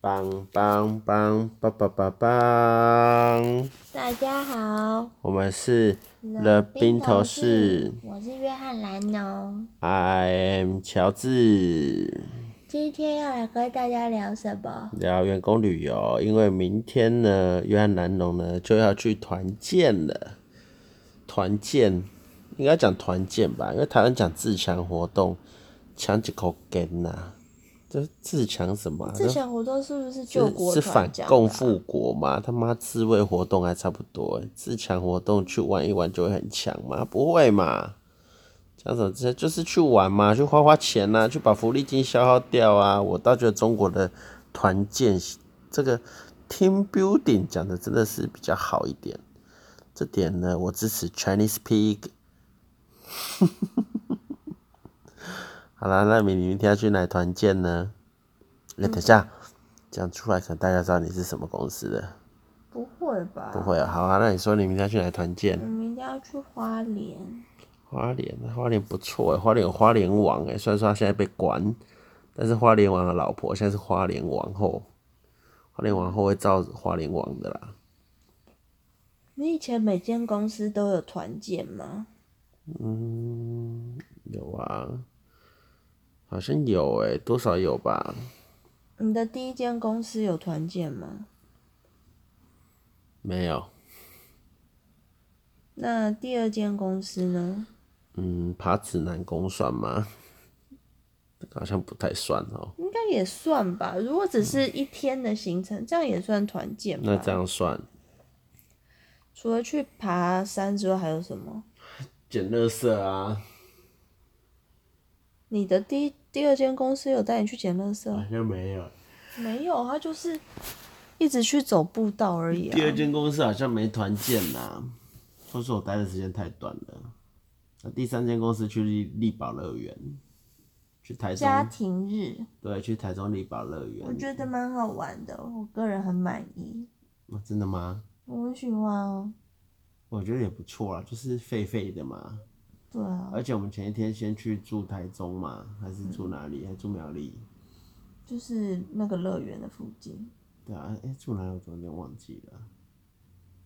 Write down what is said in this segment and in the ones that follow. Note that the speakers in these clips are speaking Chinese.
棒棒棒棒棒棒棒！大家好，我们是 The 冰头士，我是约翰蓝农，I am 乔治。今天要来跟大家聊什么？聊员工旅游，因为明天呢，约翰蓝农呢就要去团建了。团建应该讲团建吧，因为台湾讲自强活动，抢几口根呐。这自强什么、啊？自强活动是不是救国是？是反共复国嘛？他妈自卫活动还差不多。自强活动去玩一玩就会很强吗？不会嘛？讲什么？这就是去玩嘛，去花花钱呐、啊，去把福利金消耗掉啊。我倒觉得中国的团建这个 team building 讲的真的是比较好一点。这点呢，我支持 Chinese Pig。好了，那你明天要去哪团建呢？哎、嗯，等下讲出来，可能大家知道你是什么公司的。不会吧？不会啊。好啊，那你说你明天要去哪团建？我明天要去花莲。花莲，花莲不错哎，花莲有花莲王哎，虽然说他现在被关，但是花莲王的老婆现在是花莲王后，花莲王后会罩花莲王的啦。你以前每间公司都有团建吗？嗯，有啊。好像有诶、欸，多少有吧？你的第一间公司有团建吗？没有。那第二间公司呢？嗯，爬指南宫算吗？好像不太算哦。应该也算吧，如果只是一天的行程，嗯、这样也算团建吧？那这样算。除了去爬山之外，还有什么？捡垃圾啊。你的第第二间公司有带你去捡垃圾？好像没有，没有，他就是一直去走步道而已啊。第二间公司好像没团建呐，说是我待的时间太短了。那第三间公司去丽丽宝乐园，去台中家庭日，对，去台中丽宝乐园，我觉得蛮好玩的，我个人很满意。哦，真的吗？我很喜欢哦。我觉得也不错啊，就是废废的嘛。对啊，而且我们前一天先去住台中嘛，还是住哪里？嗯、还住苗栗？就是那个乐园的附近。对啊，哎、欸，住哪里我有点忘记了。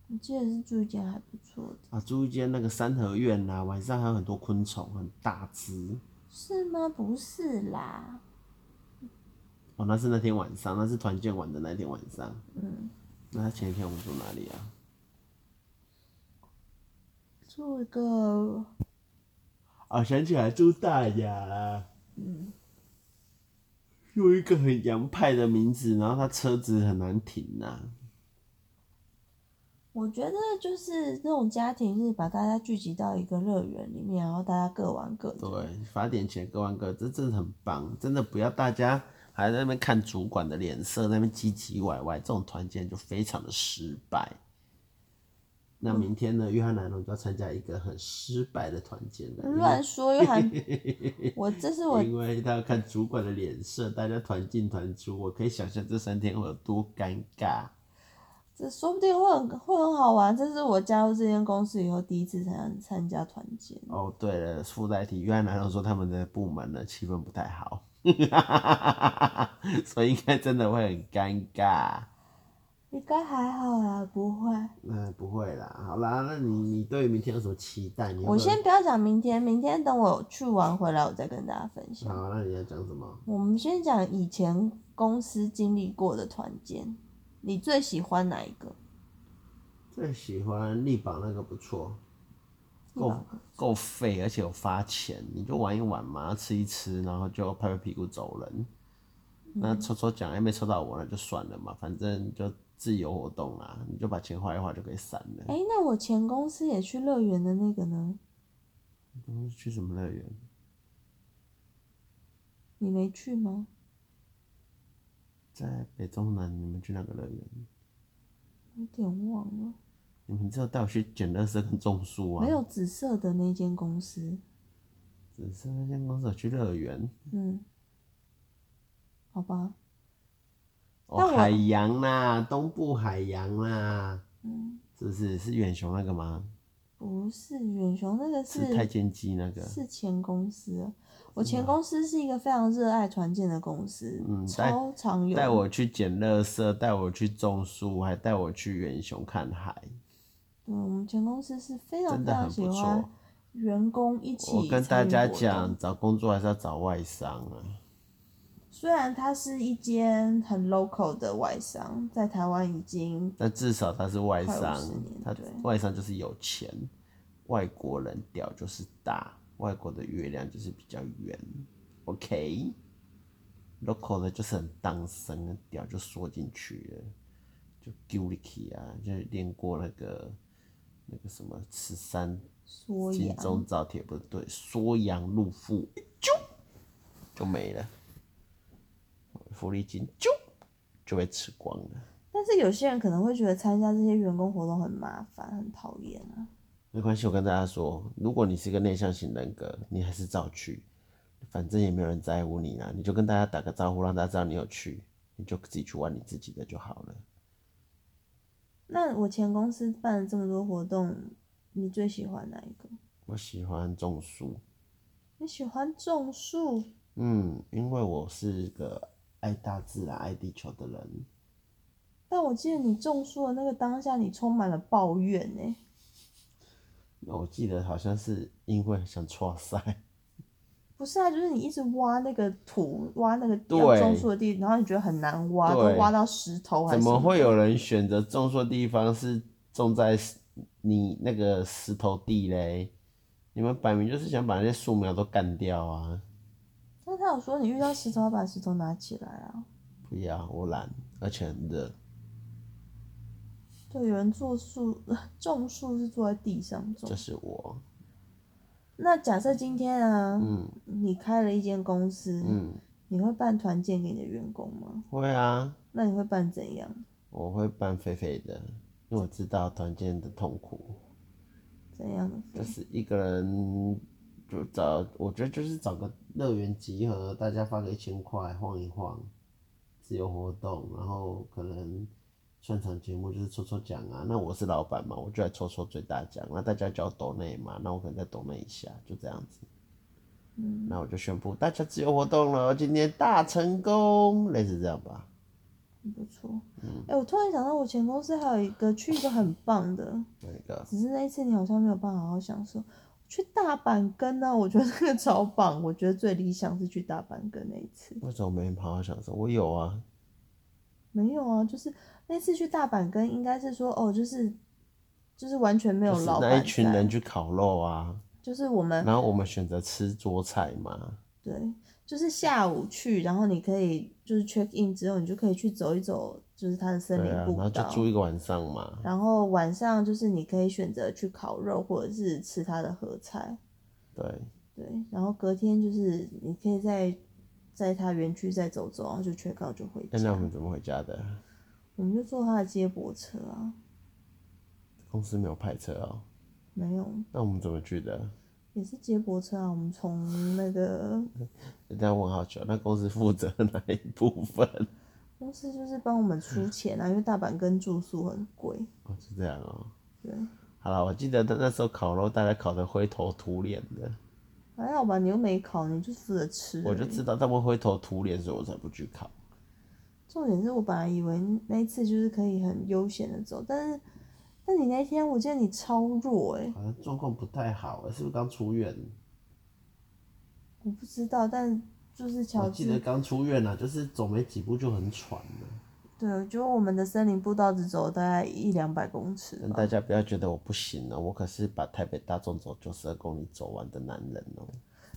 我记得是住一间还不错的。啊，住一间那个三合院呐，晚上还有很多昆虫，很大只。是吗？不是啦。哦，那是那天晚上，那是团建玩的那天晚上。嗯。那前一天我们住哪里啊？住一个。啊，想起来朱大雅，嗯，有一个很洋派的名字，然后他车子很难停呐、啊。我觉得就是那种家庭是，把大家聚集到一个乐园里面，然后大家各玩各的。对，花点钱各玩各的，这真的很棒。真的不要大家还在那边看主管的脸色，在那边唧唧歪歪，这种团建就非常的失败。那明天呢？约翰南龙就要参加一个很失败的团建了。乱说，约翰，我这是我，因为他要看主管的脸色，大家团进团出，我可以想象这三天会有多尴尬。这说不定会很会很好玩。这是我加入这间公司以后第一次参参加团建。哦，对了，附带提，约翰蓝农说他们的部门的气氛不太好，所以应该真的会很尴尬。应该还好啦，不会。嗯，不会啦。好啦，那你你对明天有什么期待？你我先不要讲明天，明天等我去玩回来，我再跟大家分享。好，那你要讲什么？我们先讲以前公司经历过的团建，你最喜欢哪一个？最喜欢力宝那个不错，够够费，而且有发钱，你就玩一玩嘛，吃一吃，然后就拍拍屁股走人。嗯、那抽抽奖还没抽到我，那就算了嘛，反正就。自由活动啊，你就把钱花一花就可以散了。哎、欸，那我前公司也去乐园的那个呢？嗯，去什么乐园？你没去吗？在北中南，你们去哪个乐园？有点忘了。你们只有带我去捡垃圾跟种树啊？没有紫色的那间公司。紫色那间公司有去乐园？嗯。好吧。哦，海洋啦，东部海洋啦，嗯，是不是是远雄那个吗？不是远雄那个是，是太监机那个，是前公司。我前公司是一个非常热爱团建的公司，嗯，超常有带我去捡垃圾，带我去种树，还带我去远雄看海。对，我们前公司是非常非常喜欢员工一起。我跟大家讲，找工作还是要找外商啊。虽然它是一间很 local 的外商，在台湾已经，但至少它是外商，它外商就是有钱。外国人屌就是大，外国的月亮就是比较圆。OK，local、okay? 的就是很当生，屌就缩进去了，就丢力气啊，就是练过那个那个什么慈山金钟罩铁不对，缩阳入腹，就就没了，福利金就就被吃光了。但是有些人可能会觉得参加这些员工活动很麻烦，很讨厌啊。没关系，我跟大家说，如果你是一个内向型人格，你还是照去，反正也没有人在乎你啦。你就跟大家打个招呼，让大家知道你有去，你就自己去玩你自己的就好了。那我前公司办了这么多活动，你最喜欢哪一个？我喜欢种树。你喜欢种树？嗯，因为我是个爱大自然、爱地球的人。但我记得你种树的那个当下，你充满了抱怨呢。我记得好像是因为想错赛，不是啊，就是你一直挖那个土，挖那个要种树的地，然后你觉得很难挖，都挖到石头还是？怎么会有人选择种树的地方是种在你那个石头地嘞？你们摆明就是想把那些树苗都干掉啊！那他有说你遇到石头要把石头拿起来啊？不要，我懒，而且很热。对，有人做树 种树是坐在地上种。这是我。那假设今天啊，嗯，你开了一间公司，嗯，你会办团建给你的员工吗？会啊。那你会办怎样？我会办肥肥的，因为我知道团建的痛苦。怎样的？就是一个人就找，我觉得就是找个乐园集合，大家发个一千块晃一晃，自由活动，然后可能。串场节目就是抽抽奖啊，那我是老板嘛，我就来抽抽最大奖，那大家叫抖内嘛，那我可能再抖内一下，就这样子。嗯，那我就宣布大家自由活动了，今天大成功，类似这样吧。不错。嗯。哎、欸，我突然想到，我前公司还有一个去一个很棒的。哪个？只是那一次你好像没有办法好好享受。去大阪根呢、啊？我觉得那个超棒，我觉得最理想是去大阪根那一次。为什么没好好享受？我有啊。没有啊，就是。那次去大阪，跟应该是说哦，就是就是完全没有老板，那一群人去烤肉啊，就是我们，然后我们选择吃桌菜嘛。对，就是下午去，然后你可以就是 check in 之后，你就可以去走一走，就是它的森林步道，啊，然后就住一个晚上嘛。然后晚上就是你可以选择去烤肉，或者是吃它的合菜。对对，然后隔天就是你可以在在它园区再走走，然后就 check out 就回家。那我们怎么回家的？我们就坐他的接驳车啊。公司没有派车啊、喔？没有。那我们怎么去的？也是接驳车啊。我们从那个……人家问好久，那公司负责哪一部分？公司就是帮我们出钱啊，因为大阪跟住宿很贵。哦，是这样哦、喔。对。好了，我记得他那时候烤肉，大家烤的灰头土脸的。还好吧，你又没烤，你就负责吃。我就知道他们灰头土脸，所以我才不去烤。重点是我本来以为那一次就是可以很悠闲的走，但是，但你那天我记得你超弱哎、欸，好像状况不太好，是不是刚出院？我不知道，但就是乔治，我记得刚出院啊，就是走没几步就很喘了。对，就我们的森林步道只走大概一两百公尺。大家不要觉得我不行了，我可是把台北大众走九十二公里走完的男人哦。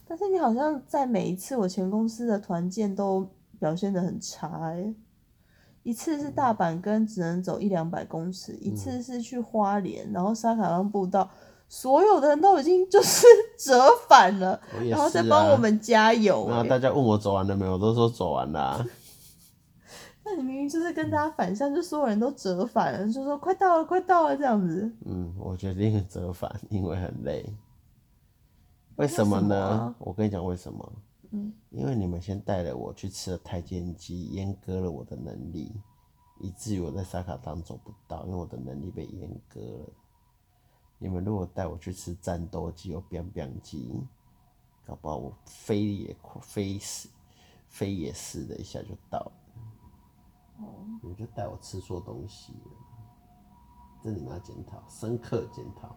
但是你好像在每一次我前公司的团建都表现得很差哎、欸。一次是大阪跟只能走一两百公尺，嗯、一次是去花莲，然后沙卡浪步道，所有的人都已经就是折返了，啊、然后再帮我们加油、欸。然后大家问我走完了没有，我都说走完了、啊。那你明明就是跟大家反向，就所有人都折返了，就说快到了，快到了这样子。嗯，我决定折返，因为很累。为什么呢？我跟你讲为什么。嗯，因为你们先带了我去吃了太监鸡，阉割了我的能力，以至于我在沙卡当走不到，因为我的能力被阉割了。你们如果带我去吃战斗鸡或 biang biang 鸡，搞不好我飞也飞死，飞也似的一下就到了。哦，你就带我吃错东西了，这你们要检讨，深刻检讨。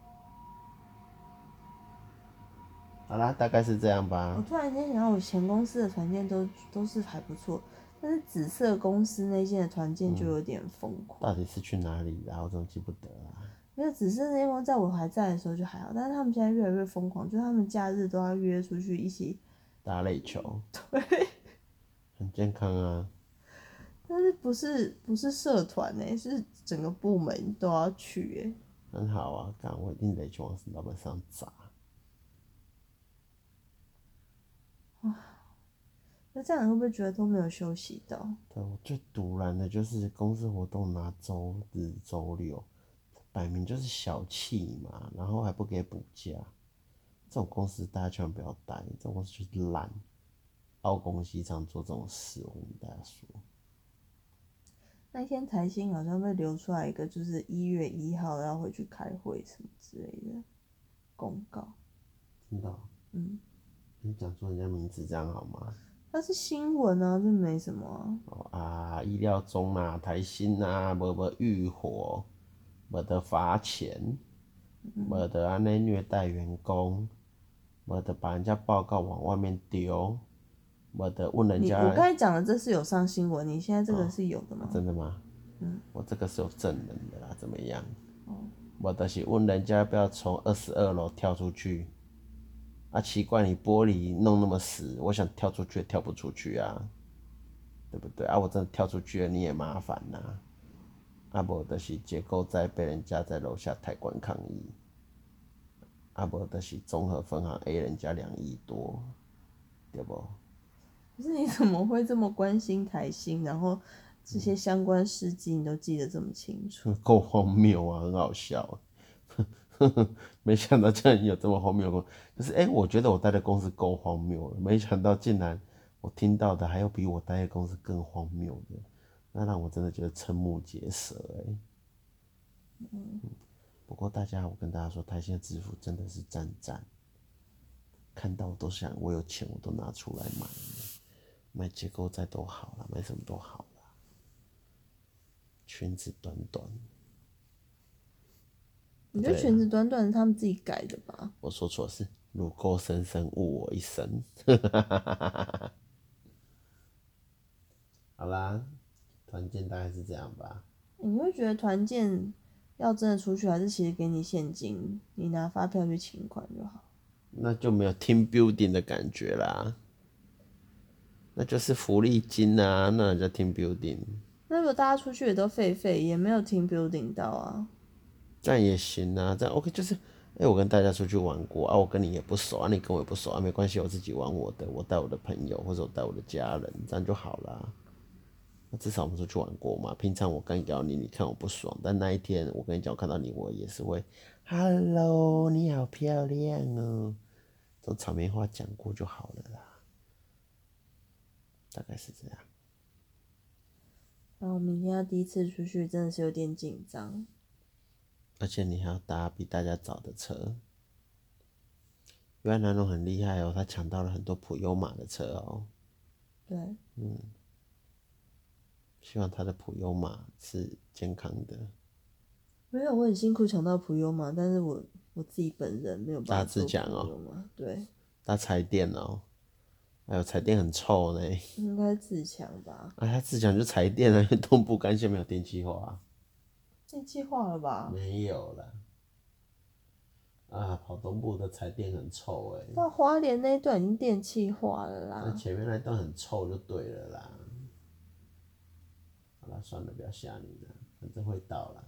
好啦，大概是这样吧。我突然间想到，我前公司的团建都都是还不错，但是紫色公司那间的团建就有点疯狂。到底是去哪里啦？我怎么记不得啊？因为只是那间在我还在的时候就还好，但是他们现在越来越疯狂，就是他们假日都要约出去一起打垒球。对，很健康啊。但是不是不是社团呢？是整个部门都要去哎。很好啊，干我一定得去往老板上砸。哇，那这样你会不会觉得都没有休息到？对，我最赌烂的就是公司活动拿周日周六。摆明就是小气嘛，然后还不给补假，这种公司大家千万不要待，这种公司就是懒，凹公西常做这种事。我跟大家说，那天台新好像被流出来一个，就是一月一号要回去开会什么之类的公告。真的？嗯。你讲出人家名字这样好吗？那是新闻啊，这没什么啊。哦啊，意料中啊，台新啊，没没遇火。没得罚钱，没得安尼虐待员工，没得把人家报告往外面丢，没得问人家。我刚才讲的这是有上新闻，你现在这个是有的吗？哦、真的吗？嗯，我这个是有证人的啦，怎么样？哦，没得是问人家要不要从二十二楼跳出去，啊，奇怪，你玻璃弄那么死，我想跳出去也跳不出去啊，对不对？啊，我真的跳出去了，你也麻烦呐。啊，无就是结构在被人家在楼下抬棺抗议，啊，无就是综合分行 A 人家两亿多，对不？可是你怎么会这么关心台新？然后这些相关事迹你都记得这么清楚？够荒谬啊，很好笑。没想到竟然有这么荒谬的就是哎、欸，我觉得我待的公司够荒谬了，没想到竟然我听到的还有比我待的公司更荒谬的。那让我真的觉得瞠目结舌哎。嗯。不过大家，我跟大家说，台新的制服真的是赞赞，看到我都想，我有钱我都拿出来买，买结构在都好了，买什么都好了。裙子短短。你觉得裙子短短是他们自己改的吧？我说错是乳沟深深误我一生。好啦。团建大概是这样吧。你会觉得团建要真的出去，还是其实给你现金，你拿发票去请款就好？那就没有 team building 的感觉啦。那就是福利金啊，那叫 team building。那如果大家出去也都废废，也没有 team building 到啊？这样也行啊，这样 OK 就是，哎、欸，我跟大家出去玩过啊，我跟你也不熟啊，你跟我也不熟啊，没关系，我自己玩我的，我带我的朋友或者我带我的家人，这样就好了。那至少我们出去玩过嘛。平常我干扰你，你看我不爽，但那一天我跟你讲，我看到你，我也是会，Hello，你好漂亮哦，这种场面话讲过就好了啦，大概是这样。然后我明天要第一次出去，真的是有点紧张，而且你还要搭比大家早的车。原来南龙很厉害哦，他抢到了很多普悠玛的车哦。对，嗯。希望他的普悠玛是健康的。没有，我很辛苦抢到普悠玛，但是我我自己本人没有办法。大致讲哦，对。他踩电哦，还有彩电很臭呢。应该自强吧？哎，他自强就彩电啊，因为东部干线没有电气化。电气化了吧？没有了。啊，跑东部的彩电很臭哎。到花莲那一段已经电气化了啦。那前面那一段很臭就对了啦。那算了，不要吓你了，反正会到了。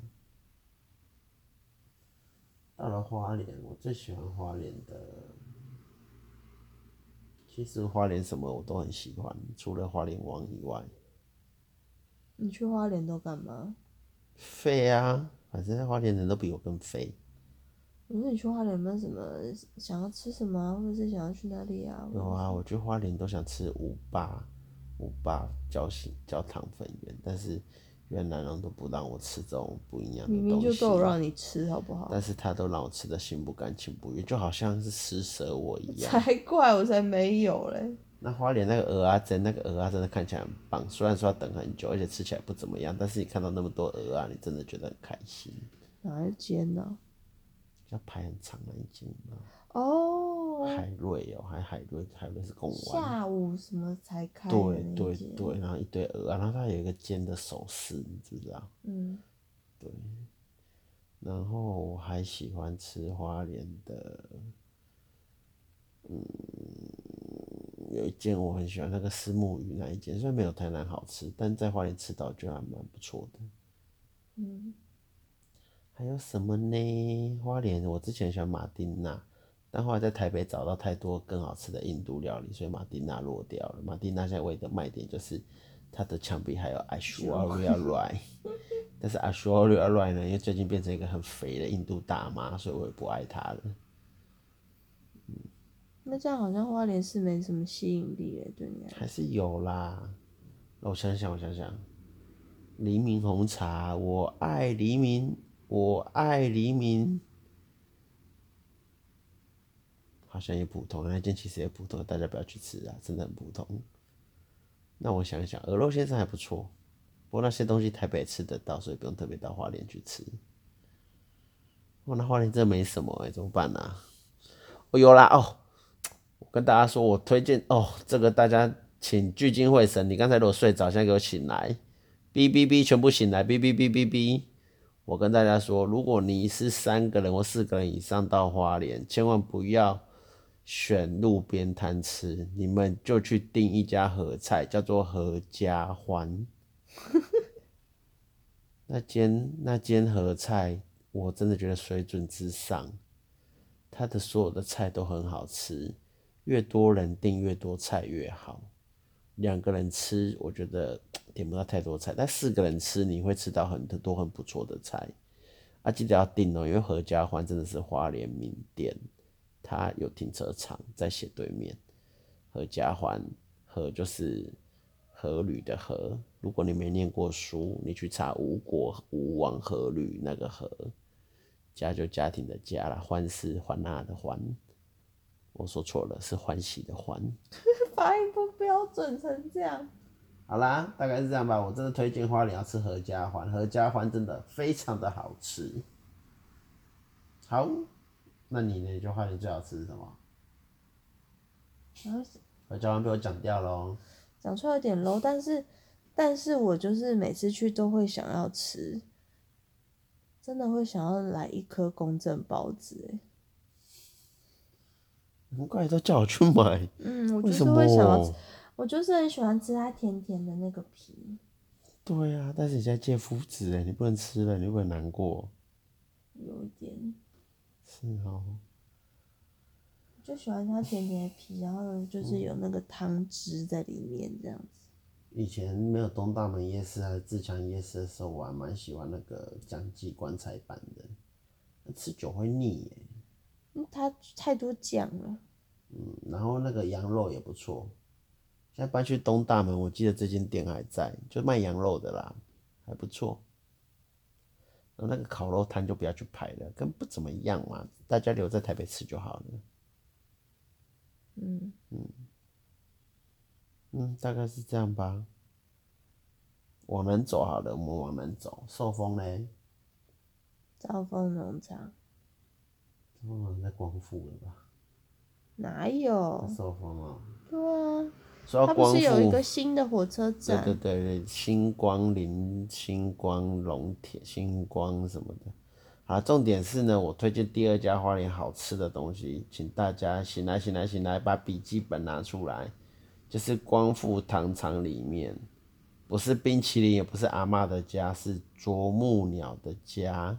到了花莲，我最喜欢花莲的。其实花莲什么我都很喜欢，除了花莲王以外。你去花莲都干嘛？废啊！反正花莲人都比我更废。我说你去花莲有没有什么想要吃什么，或者是想要去哪里啊？有啊，我去花莲都想吃五霸。五霸焦心焦糖粉圆，但是原来人都不让我吃这种不一样的东西，明明就都有让你吃，好不好？但是他都让我吃的心不甘情不愿，就好像是施舍我一样。才怪，我才没有嘞。那花莲那个鹅啊，真，那个鹅啊真的看起来很棒，虽然说要等很久，而且吃起来不怎么样，但是你看到那么多鹅啊，你真的觉得很开心。哪一间呢？要排很长那一间吗？哦，海瑞哦，还海瑞，海瑞是贡丸。下午什么才开？对对对，然后一堆蚵仔，然后它有一个尖的手势，你知不知道？嗯，对。然后我还喜欢吃花莲的，嗯，有一间我很喜欢，那个石目鱼那一间，虽然没有台南好吃，但在花莲吃到就还蛮不错的。嗯。还有什么呢？花莲，我之前喜欢马丁娜，但后来在台北找到太多更好吃的印度料理，所以马丁娜落掉了。马丁娜现在唯一的卖点就是它的墙壁还有 Aishwarya Rai，但是 Aishwarya Rai 呢，因为最近变成一个很肥的印度大妈，所以我也不爱它了。嗯，那这样好像花莲是没什么吸引力诶，对你？还是有啦。我想想，我想想，黎明红茶，我爱黎明。我爱黎明，好像也普通，那间其实也普通，大家不要去吃啊，真的很普通。那我想一想，鹅肉先生还不错，不过那些东西台北吃得到，所以不用特别到花莲去吃。哇，那花莲真的没什么哎、怎么办呢、啊？哦，有啦哦，我跟大家说，我推荐哦，这个大家请聚精会神，你刚才如果睡着，现在给我醒来，哔哔哔，全部醒来，哔哔哔哔哔。我跟大家说，如果你是三个人或四个人以上到花莲，千万不要选路边摊吃，你们就去订一家合菜，叫做合家欢。那间那间合菜，我真的觉得水准之上，它的所有的菜都很好吃，越多人订越多菜越好。两个人吃，我觉得 点不到太多菜，但四个人吃，你会吃到很多很不错的菜。啊，记得要订哦，因为合家欢真的是花莲名店，它有停车场在斜对面。合家欢，合就是合旅的合。如果你没念过书，你去查吴国吴王阖闾那个阖，家就家庭的家啦，欢是欢纳的欢。我说错了，是欢喜的欢。发音不标准成这样。好啦，大概是这样吧。我真的推荐花莲要吃合家欢，合家欢真的非常的好吃。好，那你呢？你觉得花莲最好吃是什么？啊？合家欢被我讲掉喽。讲出来有点 low，但是，但是我就是每次去都会想要吃，真的会想要来一颗公正包子哎。难怪都叫我去买。嗯，我就是会想要吃，我就是很喜欢吃它甜甜的那个皮。对啊，但是你现在戒麸质哎，你不能吃了，你会不会难过？有一点。是哦。就喜欢它甜甜的皮，然后就是有那个汤汁在里面这样子。以前没有东大门夜市还是自强夜市的时候，我还蛮喜欢那个江记棺材板的，吃久会腻耶。它太多酱了。嗯，然后那个羊肉也不错。现在搬去东大门，我记得这间店还在，就卖羊肉的啦，还不错。那个烤肉摊就不要去排了，跟不怎么样嘛，大家留在台北吃就好了。嗯嗯嗯，大概是这样吧。往南走好了，我们往南走。寿丰嘞？兆丰农场。哦，在光复了吧？哪有？寿丰啊。对啊。说它不是有一个新的火车站？对对对，星光林、星光龙铁、星光什么的。好，重点是呢，我推荐第二家花莲好吃的东西，请大家醒来醒来醒来，把笔记本拿出来，就是光复糖厂里面，不是冰淇淋，也不是阿嬷的家，是啄木鸟的家。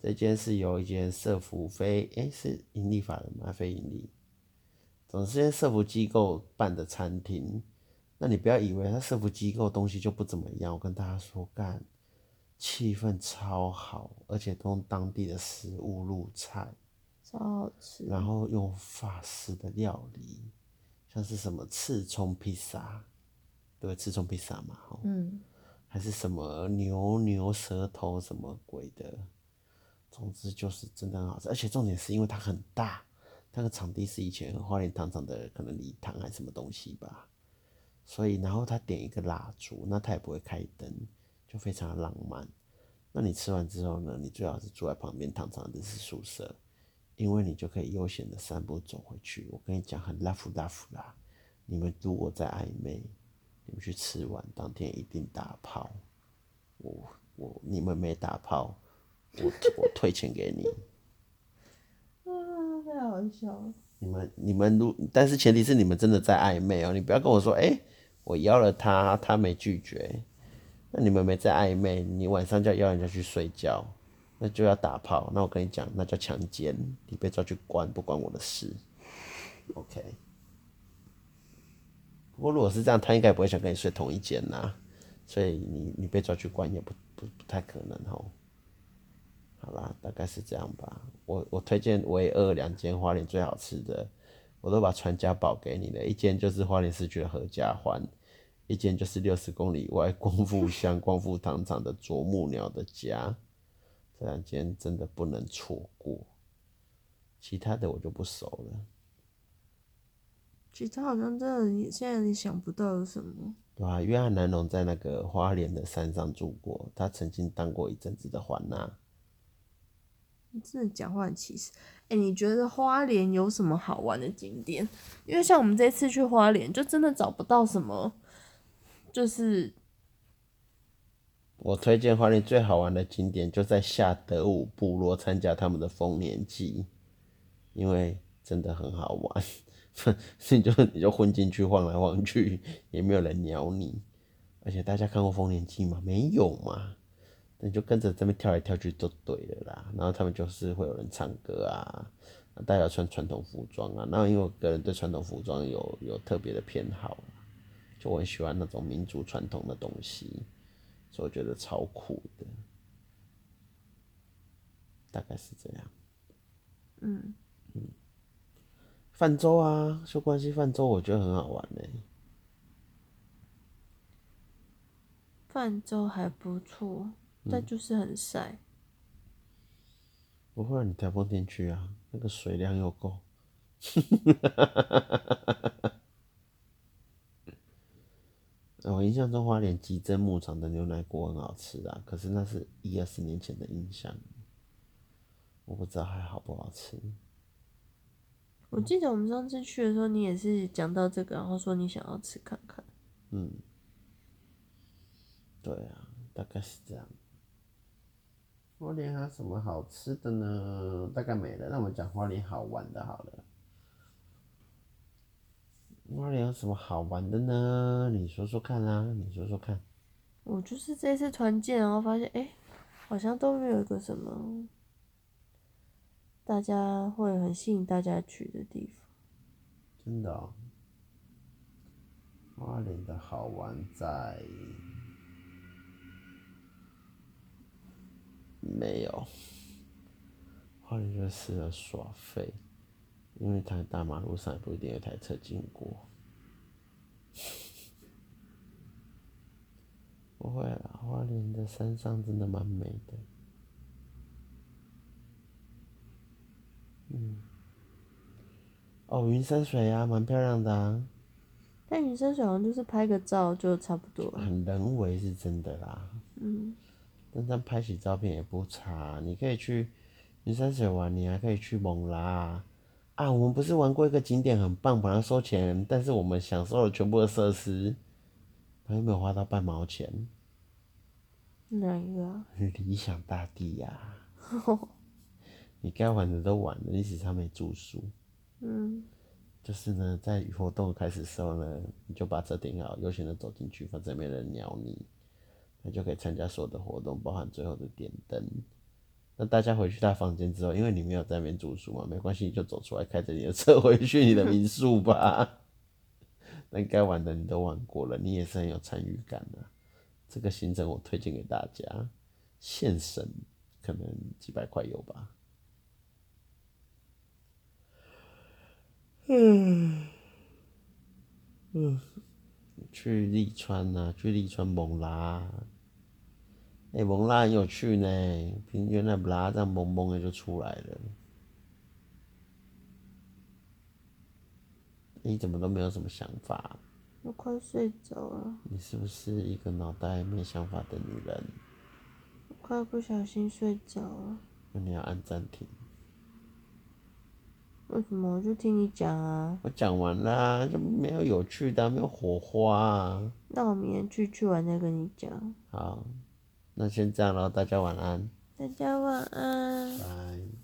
这间是由一间社福非，诶、欸，是盈利法人吗？非盈利，总之是社福机构办的餐厅。那你不要以为他社福机构东西就不怎么样，我跟大家说，干，气氛超好，而且都用当地的食物入菜，超好吃。然后用法式的料理，像是什么刺葱披萨，对，刺葱披萨嘛，嗯，还是什么牛牛舌头什么鬼的，总之就是真的很好吃，而且重点是因为它很大，那个场地是以前花莲糖厂的可能礼堂还是什么东西吧，所以然后他点一个蜡烛，那他也不会开灯，就非常的浪漫。那你吃完之后呢，你最好是住在旁边糖厂的日式宿舍，因为你就可以悠闲的散步走回去。我跟你讲，很 love love 啦，你们如果在暧昧。你们去吃完当天一定打炮，我我你们没打炮，我我退钱给你。太好笑了。你们你们如，但是前提是你们真的在暧昧哦、你不要跟我说，哎、我邀了他，他没拒绝，那你们没在暧昧，你晚上就要邀人家去睡觉，那就要打炮，那我跟你讲，那叫强奸，你被抓去关，不关我的事。OK。不过如果是这样，他应该不会想跟你睡同一间呐，所以你你被抓去关也不不不太可能吼。好啦，大概是这样吧。我我推荐唯二两间花莲最好吃的，我都把传家宝给你了。一间就是花莲市区的合家欢，一间就是六十公里外光复乡 光复糖厂的啄木鸟的家。这两间真的不能错过，其他的我就不熟了。其他好像真的，你现在你想不到有什么。对啊，约翰南龙在那个花莲的山上住过，他曾经当过一阵子的环娜。真的讲话很歧视。哎、你觉得花莲有什么好玩的景点？因为像我们这次去花莲，就真的找不到什么。就是我推荐花莲最好玩的景点，就在下德武部落参加他们的丰年祭，因为真的很好玩。你就你就混进去晃来晃去，也没有人鸟你。而且大家看过丰年祭吗？没有嘛？那你就跟着这边跳来跳去就对了啦。然后他们就是会有人唱歌啊，大家穿传统服装啊。然后因为我个人对传统服装有有特别的偏好，就我很喜欢那种民族传统的东西，所以我觉得超酷的。大概是这样。嗯嗯。泛舟啊，秀关系泛舟，我觉得很好玩呢。泛舟还不错，但就是很晒。不会，你台风天去啊，那个水量又够。我印象中花莲吉珍牧场的牛奶锅很好吃啊，可是那是一二十年前的印象，我不知道还好不好吃。我记得我们上次去的时候，你也是讲到这个，然后说你想要吃看看。嗯，对啊，大概是这样。花莲还有什么好吃的呢？大概没了。那我们讲花莲好玩的，好了。花莲有什么好玩的呢？你说说看啊，你说说看。我就是这次团建，然后发现，哎、欸，好像都没有一个什么。大家会很吸引大家去的地方，真的哦。花莲的好玩在没有，花莲就适合耍废，因为它大马路上也不一定有台车经过。不会啦，花莲的山上真的蛮美的。嗯，哦，云山水啊，蛮漂亮的啊。但云山水好像就是拍个照就差不多了。很人为是真的啦。嗯。但他拍起照片也不差，你可以去云山水玩，你还可以去蒙拉啊。我们不是玩过一个景点很棒，本来收钱，但是我们享受了全部的设施，还有没有花到半毛钱？哪一个啊？理想大地呀、啊。你该玩的都玩了，你只差没住宿。嗯，就是呢，在活动开始的时候呢，你就把车停好，悠闲的走进去，反正没人鸟你，那就可以参加所有的活动，包含最后的点灯。那大家回去他房间之后，因为你没有在那边住宿嘛，没关系，你就走出来，开着你的车 回去你的民宿吧。那该玩的你都玩过了，你也是很有参与感的。这个行程我推荐给大家，现省可能几百块有吧。嗯，嗯，去利川、啊，去利川蒙拉，哎、欸，蒙拉很有趣呢，平原来不拉这样蒙蒙的就出来了。你怎么都没有什么想法？我快睡着了。你是不是一个脑袋没想法的女人？我快不小心睡着了。那你要按暂停。为什么？我就听你讲啊。我讲完啦，就没有有趣的，没有火花啊。那我明天去去完再跟你讲。好。那先这样喽，大家晚安。大家晚安。拜。